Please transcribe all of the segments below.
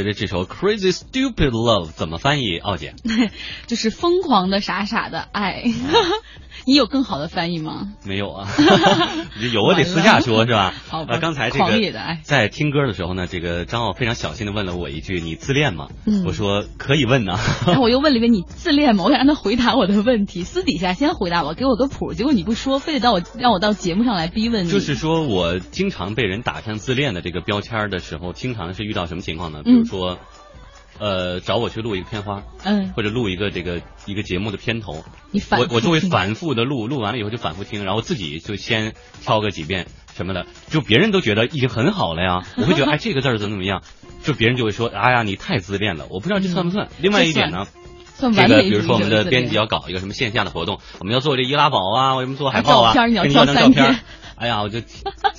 伴随着这首 Crazy Stupid Love，怎么翻译？奥姐，就是疯狂的傻傻的爱。你有更好的翻译吗？没有啊，有我得私下说，是吧？好吧。刚才这个在听歌的时候呢，这个张奥非常小心的问了我一句：“你自恋吗？”我说：“可以问呢。”然后我又 问了一遍：“你自恋吗？”我想让他回答我的问题，私底下先回答我，给我个谱。结果你不说，非得到我让我到节目上来逼问你。就是说我经常被人打上自恋的这个标签的时候，经常是遇到什么情况呢？比如说。呃，找我去录一个片花，嗯，或者录一个这个一个节目的片头，你反我我就会反复的录，录完了以后就反复听，然后自己就先挑个几遍什么的，就别人都觉得已经很好了呀，我会觉得哎这个字怎么怎么样，就别人就会说哎呀你太自恋了，我不知道这算不算。另外一点呢，这个比如说我们的编辑要搞一个什么线下的活动，我们要做这易拉宝啊，为什么做海报啊，给你要张照片，哎呀我就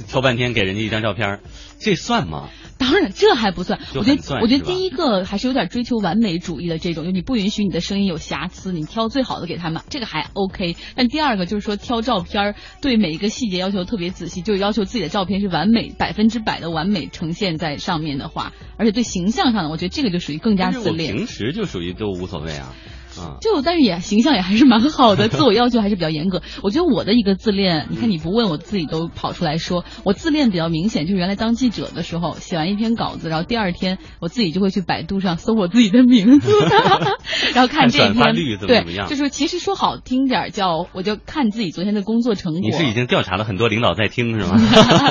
挑半天给人家一张照片，这算吗？当然，这还不算。我觉得，我觉得第一个还是有点追求完美主义的这种，就你不允许你的声音有瑕疵，你挑最好的给他们，这个还 OK。但第二个就是说，挑照片对每一个细节要求特别仔细，就要求自己的照片是完美、百分之百的完美呈现在上面的话，而且对形象上的，我觉得这个就属于更加自恋。平时就属于都无所谓啊。就但是也形象也还是蛮好的，自我要求还是比较严格。我觉得我的一个自恋，你看你不问我自己都跑出来说，我自恋比较明显，就是原来当记者的时候，写完一篇稿子，然后第二天我自己就会去百度上搜我自己的名字，然后看这一篇对，就是其实说好听点叫，我就看自己昨天的工作成果。你是已经调查了很多领导在听是吗？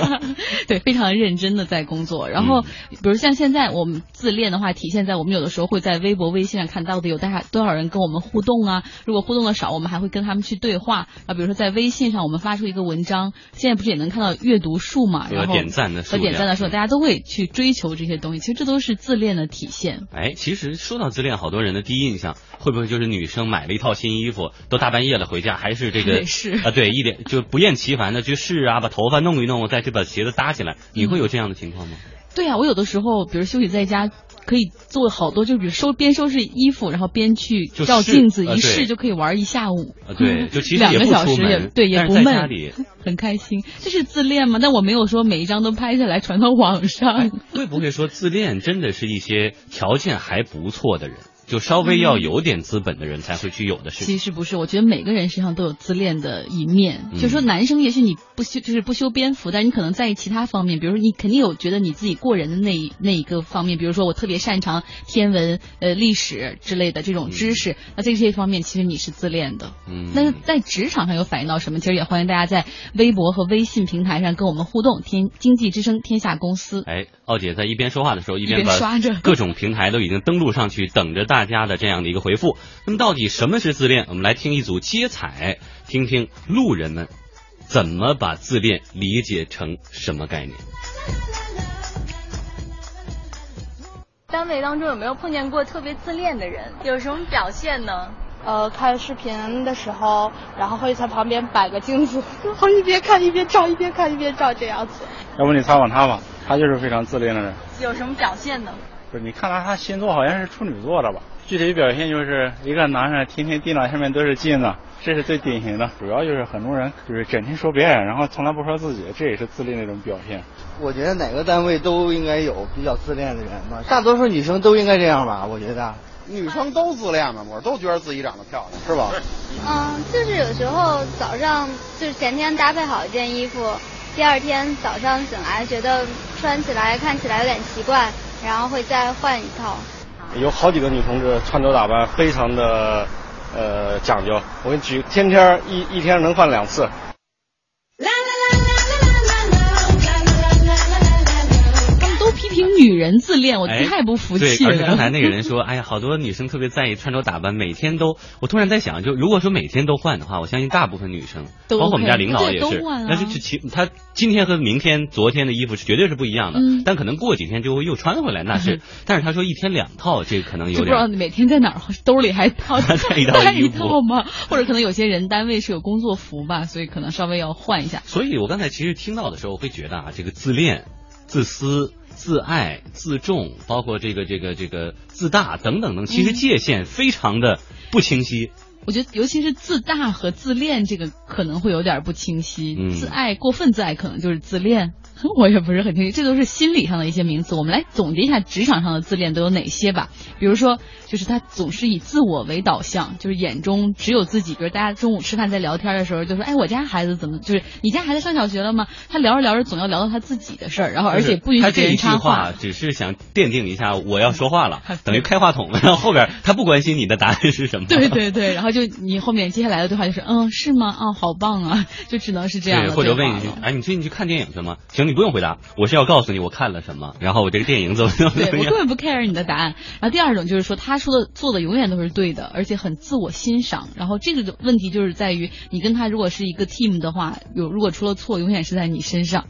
对，非常认真的在工作。然后比如像现在我们自恋的话，体现在我们有的时候会在微博、微信上看到底有大家多少人。跟我们互动啊，如果互动的少，我们还会跟他们去对话啊。比如说在微信上，我们发出一个文章，现在不是也能看到阅读数嘛？然后点赞的和点赞的时候，大家都会去追求这些东西。其实这都是自恋的体现。哎，其实说到自恋，好多人的第一印象会不会就是女生买了一套新衣服，都大半夜了回家还是这个 是啊？对，一点就不厌其烦的去试啊，把头发弄一弄，再去把鞋子搭起来。你会有这样的情况吗？对呀，我有的时候，比如休息在家。可以做好多，就比如收边收拾衣服，然后边去照镜子，一试就可以玩一下午。对，就其实两个小时也对，也不闷，很开心。这是自恋吗？但我没有说每一张都拍下来传到网上。会不会说自恋真的是一些条件还不错的人？就稍微要有点资本的人才会去有的事情。其实不是，我觉得每个人身上都有自恋的一面。就说男生，也许你不修，就是不修边幅，但是你可能在意其他方面，比如说你肯定有觉得你自己过人的那一那一个方面，比如说我特别擅长天文、呃历史之类的这种知识，那这些方面其实你是自恋的。嗯。但是在职场上有反映到什么？其实也欢迎大家在微博和微信平台上跟我们互动。天经济之声天下公司。哎，奥姐在一边说话的时候，一边刷着各种平台都已经登录上去，等着大。大家的这样的一个回复，那么到底什么是自恋？我们来听一组接彩，听听路人们怎么把自恋理解成什么概念。单位当中有没有碰见过特别自恋的人？有什么表现呢？呃，看视频的时候，然后会在旁边摆个镜子，然后一边看一边照，一边看一边照这样子。要不你采访他吧，他就是非常自恋的人。有什么表现呢？不是，你看他，他星座好像是处女座的吧？具体表现就是一个男人天天电脑下面都是镜子，这是最典型的。主要就是很多人就是整天说别人，然后从来不说自己，这也是自恋的一种表现。我觉得哪个单位都应该有比较自恋的人吧，大多数女生都应该这样吧？我觉得女生都自恋嘛，我都觉得自己长得漂亮，是吧？嗯，就是有时候早上就是前天搭配好一件衣服，第二天早上醒来觉得穿起来看起来有点奇怪。然后会再换一套。有好几个女同志穿着打扮非常的呃讲究，我给你举，天天一一天能换两次。女人自恋，我太不服气了。而且刚才那个人说，哎呀，好多女生特别在意穿着打扮，每天都。我突然在想，就如果说每天都换的话，我相信大部分女生，包括我们家领导也是，但是其他今天和明天、昨天的衣服是绝对是不一样的。但可能过几天就会又穿回来，那是。但是他说一天两套，这可能有点。不知道 每天在哪儿兜里还套 带一套吗？或者可能有些人单位是有工作服吧，所以可能稍微要换一下。所以我刚才其实听到的时候，会觉得啊，这个自恋、自私。自爱、自重，包括这个、这个、这个自大等等等，其实界限非常的不清晰。我觉得，尤其是自大和自恋，这个可能会有点不清晰。自爱过分自爱，可能就是自恋。我也不是很清楚，这都是心理上的一些名词。我们来总结一下职场上的自恋都有哪些吧。比如说，就是他总是以自我为导向，就是眼中只有自己。比如大家中午吃饭在聊天的时候，就说：“哎，我家孩子怎么？就是你家孩子上小学了吗？”他聊着聊着总要聊到他自己的事儿，然后而且不允许别人插话，只是想奠定一下我要说话了，等于开话筒了。然后后边他不关心你的答案是什么。对对对，然后就你后面接下来的对话就是：“嗯，是吗？啊，好棒啊！”就只能是这样。或者问一句：“哎，你最近去看电影去吗？”行，你不用回答，我是要告诉你我看了什么，然后我这个电影怎么怎么样。对我根本不 care 你的答案。然后第二种就是说，他说的做的永远都是对的，而且很自我欣赏。然后这个问题就是在于，你跟他如果是一个 team 的话，有如果出了错，永远是在你身上。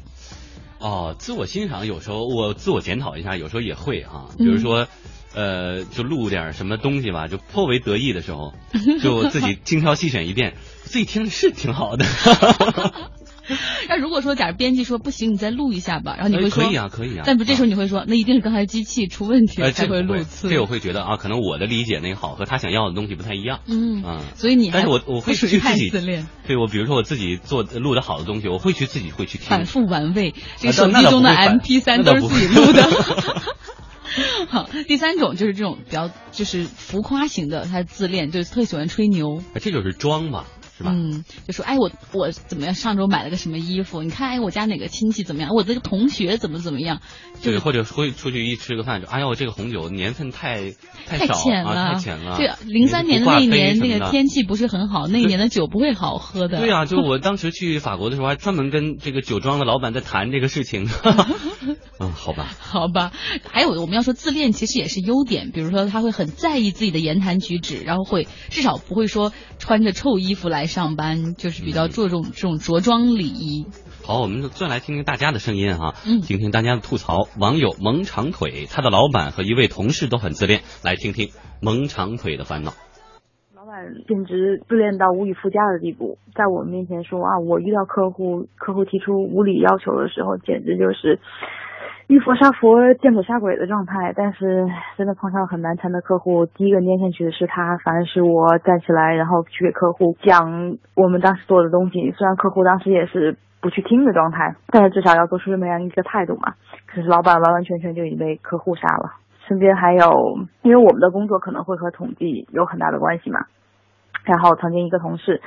哦，自我欣赏有时候我自我检讨一下，有时候也会哈，比如说，呃，就录点什么东西吧，就颇为得意的时候，就自己 精挑细选一遍，自己听着是挺好的。那如果说假如编辑说不行，你再录一下吧，然后你会说可以啊，可以啊。但不这时候你会说，那一定是刚才机器出问题才会录次。这我会觉得啊，可能我的理解那个好和他想要的东西不太一样。嗯嗯。所以你但是我我会去自己自恋。对我比如说我自己做录的好的东西，我会去自己会去听。反复玩味，这个手机中的 M P 三都是自己录的。好，第三种就是这种比较就是浮夸型的，他自恋，就是特喜欢吹牛。这就是装嘛。嗯，就说哎，我我怎么样？上周买了个什么衣服？你看，哎，我家哪个亲戚怎么样？我这个同学怎么怎么样？对，或者会出去一吃个饭，就哎呦，这个红酒年份太太浅了，太浅了。对，零三年的那一年，那个天气不是很好，那一年的酒不会好喝的。对啊，就我当时去法国的时候，还专门跟这个酒庄的老板在谈这个事情。嗯，好吧，好吧。还有我们要说自恋，其实也是优点，比如说他会很在意自己的言谈举止，然后会至少不会说穿着臭衣服来。上班就是比较注重这种着装礼仪。好，我们再来听听大家的声音哈，嗯，听听大家的吐槽。网友萌长腿，他的老板和一位同事都很自恋，来听听萌长腿的烦恼。老板简直自恋到无以复加的地步，在我们面前说啊，我遇到客户，客户提出无理要求的时候，简直就是。遇佛杀佛，见鬼杀鬼的状态，但是真的碰上很难缠的客户，第一个粘上去的是他，反正是我站起来，然后去给客户讲我们当时做的东西。虽然客户当时也是不去听的状态，但是至少要做出这么样一个态度嘛。可是老板完完全全就已经被客户杀了。身边还有，因为我们的工作可能会和统计有很大的关系嘛。然后曾经一个同事。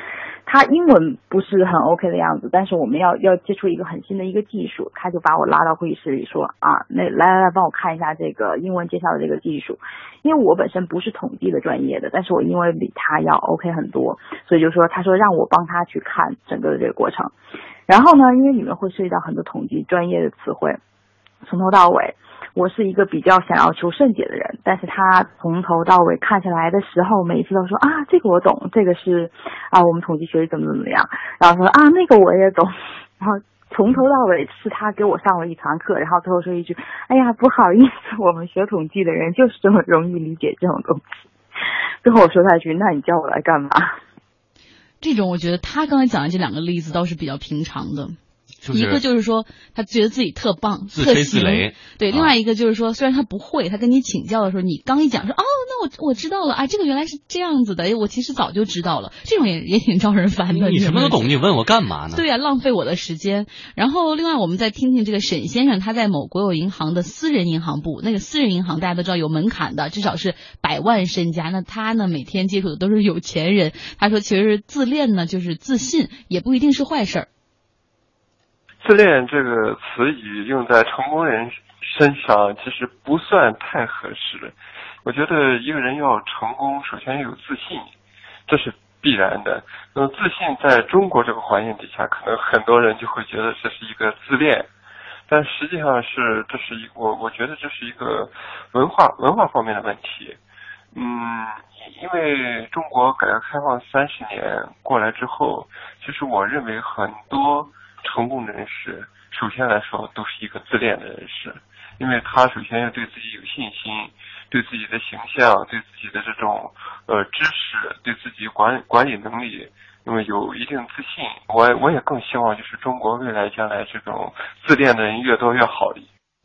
他英文不是很 OK 的样子，但是我们要要接触一个很新的一个技术，他就把我拉到会议室里说啊，那来来来，帮我看一下这个英文介绍的这个技术，因为我本身不是统计的专业的，但是我因为比他要 OK 很多，所以就说他说让我帮他去看整个的这个过程，然后呢，因为里面会涉及到很多统计专业的词汇，从头到尾。我是一个比较想要求甚解的人，但是他从头到尾看起来的时候，每一次都说啊，这个我懂，这个是啊，我们统计学怎么怎么样，然后说啊，那个我也懂，然后从头到尾是他给我上了一堂课，然后最后说一句，哎呀，不好意思，我们学统计的人就是这么容易理解这种东西。最后我说他一句，那你叫我来干嘛？这种我觉得他刚才讲的这两个例子倒是比较平常的。一个就是说，他觉得自己特棒，自吹自擂。对，另外一个就是说，虽然他不会，他跟你请教的时候，你刚一讲说，哦，那我我知道了啊，这个原来是这样子的，哎，我其实早就知道了。这种也也挺招人烦的。你什么都懂，你问我干嘛呢？对呀，浪费我的时间。然后，另外我们再听听这个沈先生，他在某国有银行的私人银行部，那个私人银行大家都知道有门槛的，至少是百万身家。那他呢，每天接触的都是有钱人。他说，其实自恋呢，就是自信，也不一定是坏事儿。自恋这个词语用在成功人身上，其实不算太合适。我觉得一个人要成功，首先要有自信，这是必然的。那么自信在中国这个环境底下，可能很多人就会觉得这是一个自恋，但实际上是这是一我我觉得这是一个文化文化方面的问题。嗯，因为中国改革开放三十年过来之后，其实我认为很多。成功人士，首先来说都是一个自恋的人士，因为他首先要对自己有信心，对自己的形象，对自己的这种呃知识，对自己管管理能力，那么有一定自信。我我也更希望就是中国未来将来这种自恋的人越多越好。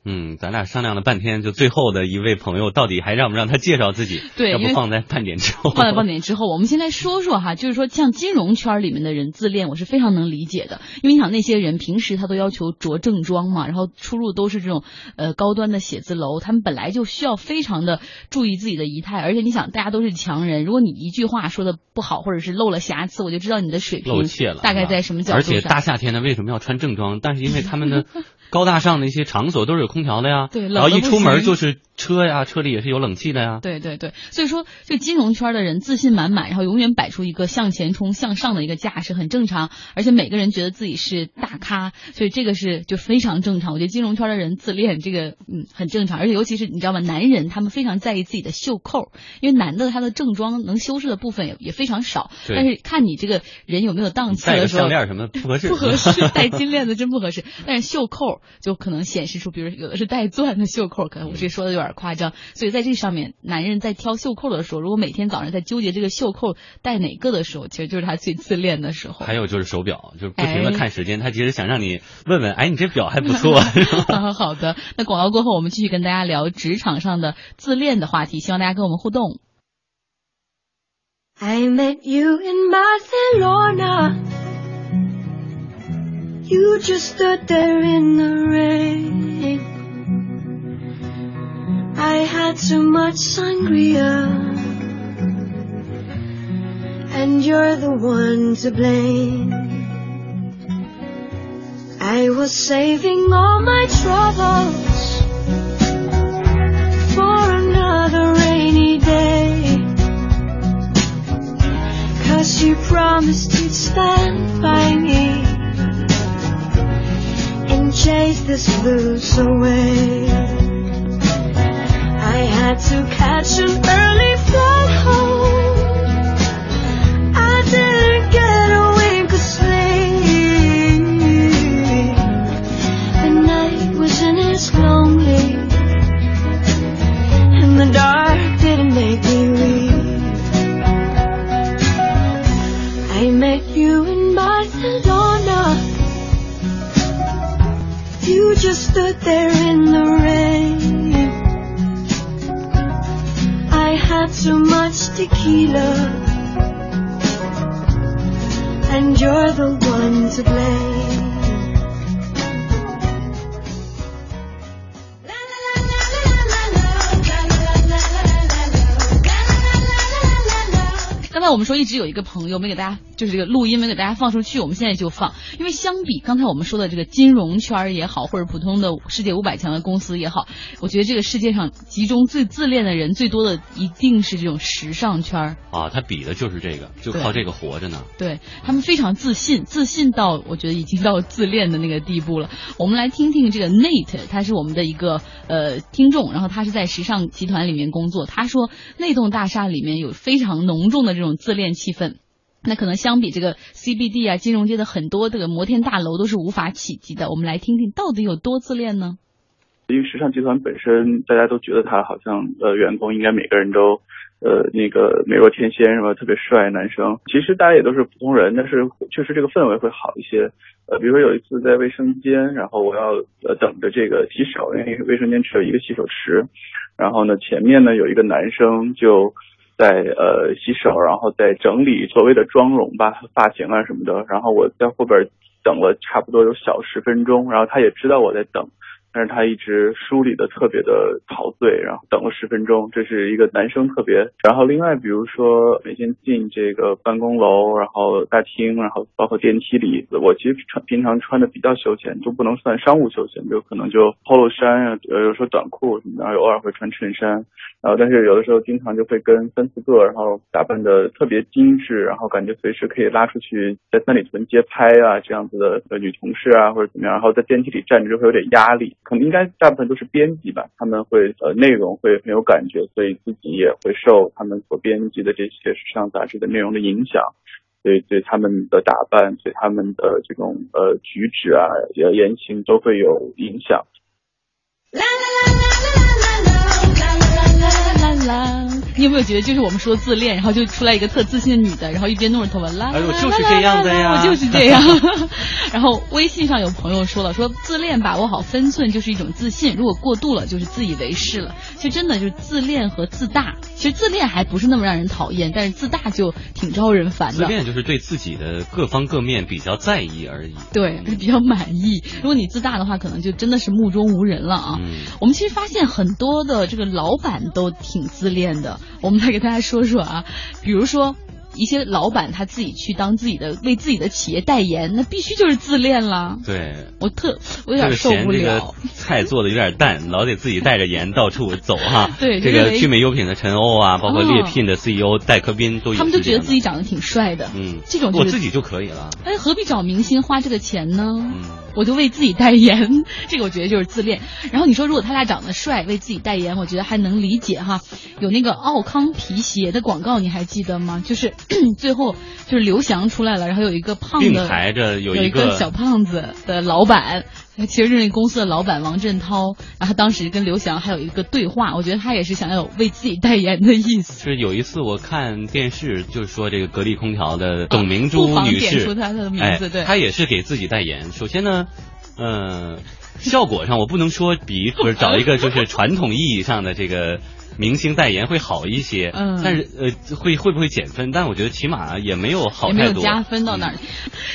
嗯，咱俩商量了半天，就最后的一位朋友，到底还让不让他介绍自己？对，要不放在半点之后。放在半点之后，我们先来说说哈，就是说像金融圈里面的人自恋，我是非常能理解的，因为你想那些人平时他都要求着正装嘛，然后出入都是这种呃高端的写字楼，他们本来就需要非常的注意自己的仪态，而且你想大家都是强人，如果你一句话说的不好，或者是漏了瑕疵，我就知道你的水平露怯了，大概在什么角度而且大夏天的为什么要穿正装？但是因为他们的。高大上的一些场所都是有空调的呀，对，然后一出门就是车呀，车里也是有冷气的呀。对对对，所以说这金融圈的人自信满满，然后永远摆出一个向前冲、向上的一个架势，很正常。而且每个人觉得自己是大咖，所以这个是就非常正常。我觉得金融圈的人自恋，这个嗯很正常。而且尤其是你知道吗？男人他们非常在意自己的袖扣，因为男的他的正装能修饰的部分也也非常少。但是看你这个人有没有档次的时候，戴项链什么不合适？不合适，戴金链子真不合适。但是袖扣。就可能显示出，比如有的是带钻的袖扣，可能我这说的有点夸张。所以在这上面，男人在挑袖扣的时候，如果每天早上在纠结这个袖扣戴哪个的时候，其实就是他最自恋的时候。还有就是手表，就是不停的看时间，他其实想让你问问，哎，你这表还不错。好的，那广告过后，我们继续跟大家聊职场上的自恋的话题，希望大家跟我们互动。I met you in Barcelona. You just stood there in the rain. I had too much sangria. And you're the one to blame. I was saving all my troubles for another rainy day. Cause you promised you'd stand by me and chase this blues away. To catch an early flight home. I didn't get a wink of sleep. The night was in its lonely, and the dark didn't make me weep. I met you in Barcelona. You just stood there in the rain. Too much tequila, and you're the one to blame. 才我们说一直有一个朋友没给大家，就是这个录音没给大家放出去，我们现在就放。因为相比刚才我们说的这个金融圈也好，或者普通的世界五百强的公司也好，我觉得这个世界上集中最自恋的人最多的一定是这种时尚圈啊。他比的就是这个，就靠这个活着呢。对他们非常自信，自信到我觉得已经到自恋的那个地步了。我们来听听这个 Nate，他是我们的一个呃听众，然后他是在时尚集团里面工作。他说那栋大厦里面有非常浓重的这种。自恋气氛，那可能相比这个 CBD 啊，金融街的很多这个摩天大楼都是无法企及的。我们来听听到底有多自恋呢？因为时尚集团本身，大家都觉得他好像呃，员工应该每个人都呃那个美若天仙是吧？特别帅男生。其实大家也都是普通人，但是确实这个氛围会好一些。呃，比如说有一次在卫生间，然后我要呃等着这个洗手，因为卫生间只有一个洗手池，然后呢前面呢有一个男生就。在呃洗手，然后在整理所谓的妆容吧，发型啊什么的。然后我在后边等了差不多有小十分钟，然后他也知道我在等。但是他一直梳理的特别的陶醉，然后等了十分钟，这是一个男生特别。然后另外比如说每天进这个办公楼，然后大厅，然后包括电梯里，我其实穿平常穿的比较休闲，就不能算商务休闲，就可能就 polo 衫啊，呃有时候短裤什么，然后偶尔会穿衬衫。然后但是有的时候经常就会跟三四个，然后打扮的特别精致，然后感觉随时可以拉出去在三里屯街拍啊这样子的女同事啊或者怎么样，然后在电梯里站着就会有点压力。可能应该大部分都是编辑吧，他们会呃内容会很有感觉，所以自己也会受他们所编辑的这些时尚杂志的内容的影响，所以对他们的打扮，对他们的这种呃举止啊、言行都会有影响。你有没有觉得，就是我们说自恋，然后就出来一个特自信的女的，然后一边弄着头发啦，哎，我就是这样的呀，我就是这样。然后微信上有朋友说了，说自恋把握好分寸就是一种自信，如果过度了就是自以为是了。其实真的就是自恋和自大，其实自恋还不是那么让人讨厌，但是自大就挺招人烦的。自恋就是对自己的各方各面比较在意而已。对，比较满意。如果你自大的话，可能就真的是目中无人了啊。嗯、我们其实发现很多的这个老板都挺自恋的，我们来给大家说说啊，比如说。一些老板他自己去当自己的为自己的企业代言，那必须就是自恋了。对，我特我有点受不了。菜做的有点淡，老得自己带着盐到处走哈。对，这个聚美优品的陈欧啊，包括猎聘的 CEO 戴科斌都他们都觉得自己长得挺帅的。嗯，这种我自己就可以了。哎，何必找明星花这个钱呢？嗯，我就为自己代言，这个我觉得就是自恋。然后你说如果他俩长得帅，为自己代言，我觉得还能理解哈。有那个奥康皮鞋的广告，你还记得吗？就是 最后。就是刘翔出来了，然后有一个胖的，并排着有一个小胖子的老板，其实是那公司的老板王振涛。然后当时跟刘翔还有一个对话，我觉得他也是想要为自己代言的意思。是有一次我看电视，就是说这个格力空调的董明珠女士，点出她的名字，对，她也是给自己代言。首先呢，嗯，效果上我不能说比不是找一个就是传统意义上的这个。明星代言会好一些，嗯，但是呃会会不会减分？但我觉得起码也没有好也没有加分到那儿，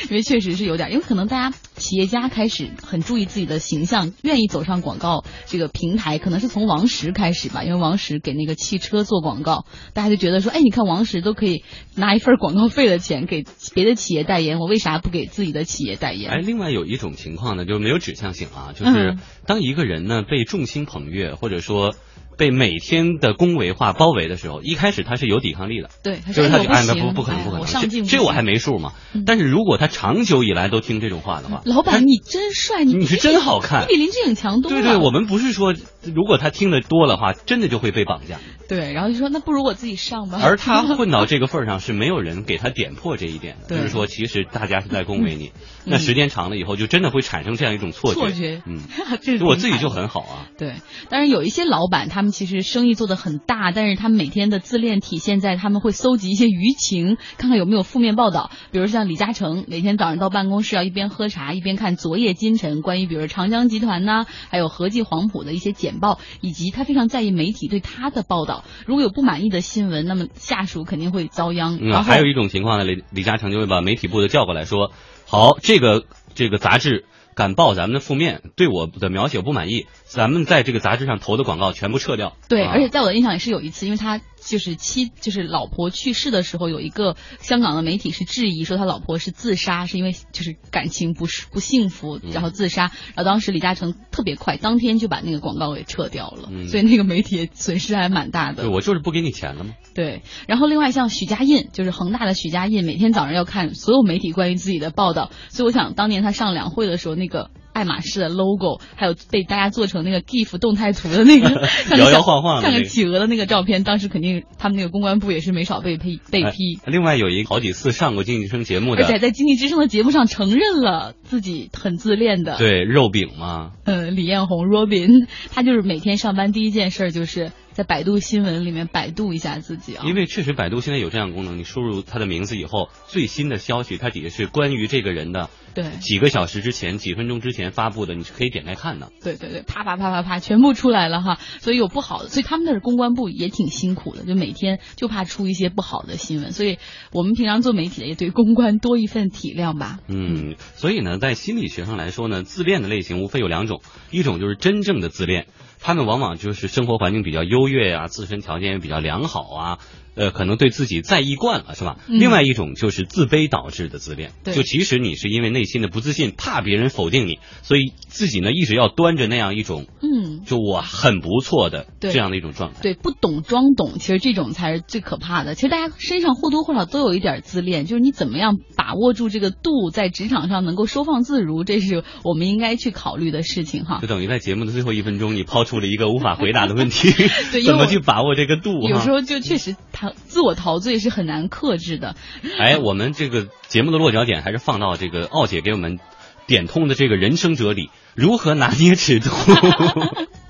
因为确实是有点，因为可能大家企业家开始很注意自己的形象，愿意走上广告这个平台，可能是从王石开始吧，因为王石给那个汽车做广告，大家就觉得说，哎，你看王石都可以拿一份广告费的钱给别的企业代言，我为啥不给自己的企业代言？哎，另外有一种情况呢，就是没有指向性啊，就是当一个人呢被众星捧月，或者说。被每天的恭维化包围的时候，一开始他是有抵抗力的，对，就是他就哎不不可能不可能，这这我还没数嘛。但是如果他长久以来都听这种话的话，老板你真帅，你你是真好看，你比林志颖强多了。对对，我们不是说如果他听的多的话，真的就会被绑架。对，然后就说那不如我自己上吧。而他混到这个份儿上，是没有人给他点破这一点的，就是说其实大家是在恭维你。那时间长了以后，就真的会产生这样一种错觉。错觉，嗯，这我自己就很好啊。对，但是有一些老板，他们其实生意做得很大，但是他们每天的自恋体现在他们会搜集一些舆情，看看有没有负面报道。比如像李嘉诚，每天早上到办公室要一边喝茶一边看《昨夜今晨》，关于比如长江集团呐，还有和记黄埔的一些简报，以及他非常在意媒体对他的报道。如果有不满意的新闻，那么下属肯定会遭殃。嗯，还有一种情况呢，李李嘉诚就会把媒体部的叫过来说：“好，这个这个杂志。”敢报咱们的负面，对我的描写不满意，咱们在这个杂志上投的广告全部撤掉。对，啊、而且在我的印象里是有一次，因为他就是妻，就是老婆去世的时候，有一个香港的媒体是质疑说他老婆是自杀，是因为就是感情不是不幸福，然后自杀。然后当时李嘉诚特别快，当天就把那个广告给撤掉了，嗯、所以那个媒体损失还蛮大的。对，我就是不给你钱了吗？对。然后另外像许家印，就是恒大的许家印，每天早上要看所有媒体关于自己的报道，所以我想当年他上两会的时候那个。爱马仕的 logo，还有被大家做成那个 GIF 动态图的那个 摇摇晃晃、像个企鹅的那个照片，当时肯定他们那个公关部也是没少被批被批。另外有一好几次上过经济之声节目的，而且在经济之声的节目上承认了自己很自恋的。对，肉饼嘛。嗯，李彦宏 Robin，他就是每天上班第一件事就是在百度新闻里面百度一下自己啊。因为确实百度现在有这样功能，你输入他的名字以后，最新的消息它底下是关于这个人的。对，几个小时之前、几分钟之前发布的，你是可以点开看的。对对对，啪啪啪啪啪，全部出来了哈。所以有不好的，所以他们那公关部也挺辛苦的，就每天就怕出一些不好的新闻。所以我们平常做媒体的也对公关多一份体谅吧。嗯，所以呢，在心理学上来说呢，自恋的类型无非有两种，一种就是真正的自恋，他们往往就是生活环境比较优越啊，自身条件也比较良好啊。呃，可能对自己在意惯了，是吧？嗯、另外一种就是自卑导致的自恋，对就其实你是因为内心的不自信，怕别人否定你，所以自己呢一直要端着那样一种，嗯，就我很不错的这样的一种状态。对，不懂装懂，其实这种才是最可怕的。其实大家身上或多或少都有一点自恋，就是你怎么样把握住这个度，在职场上能够收放自如，这是我们应该去考虑的事情哈。就等于在节目的最后一分钟，你抛出了一个无法回答的问题，对，怎么去把握这个度？有时候就确实陶自我陶醉是很难克制的。哎，我们这个节目的落脚点还是放到这个奥姐给我们点通的这个人生哲理，如何拿捏尺度。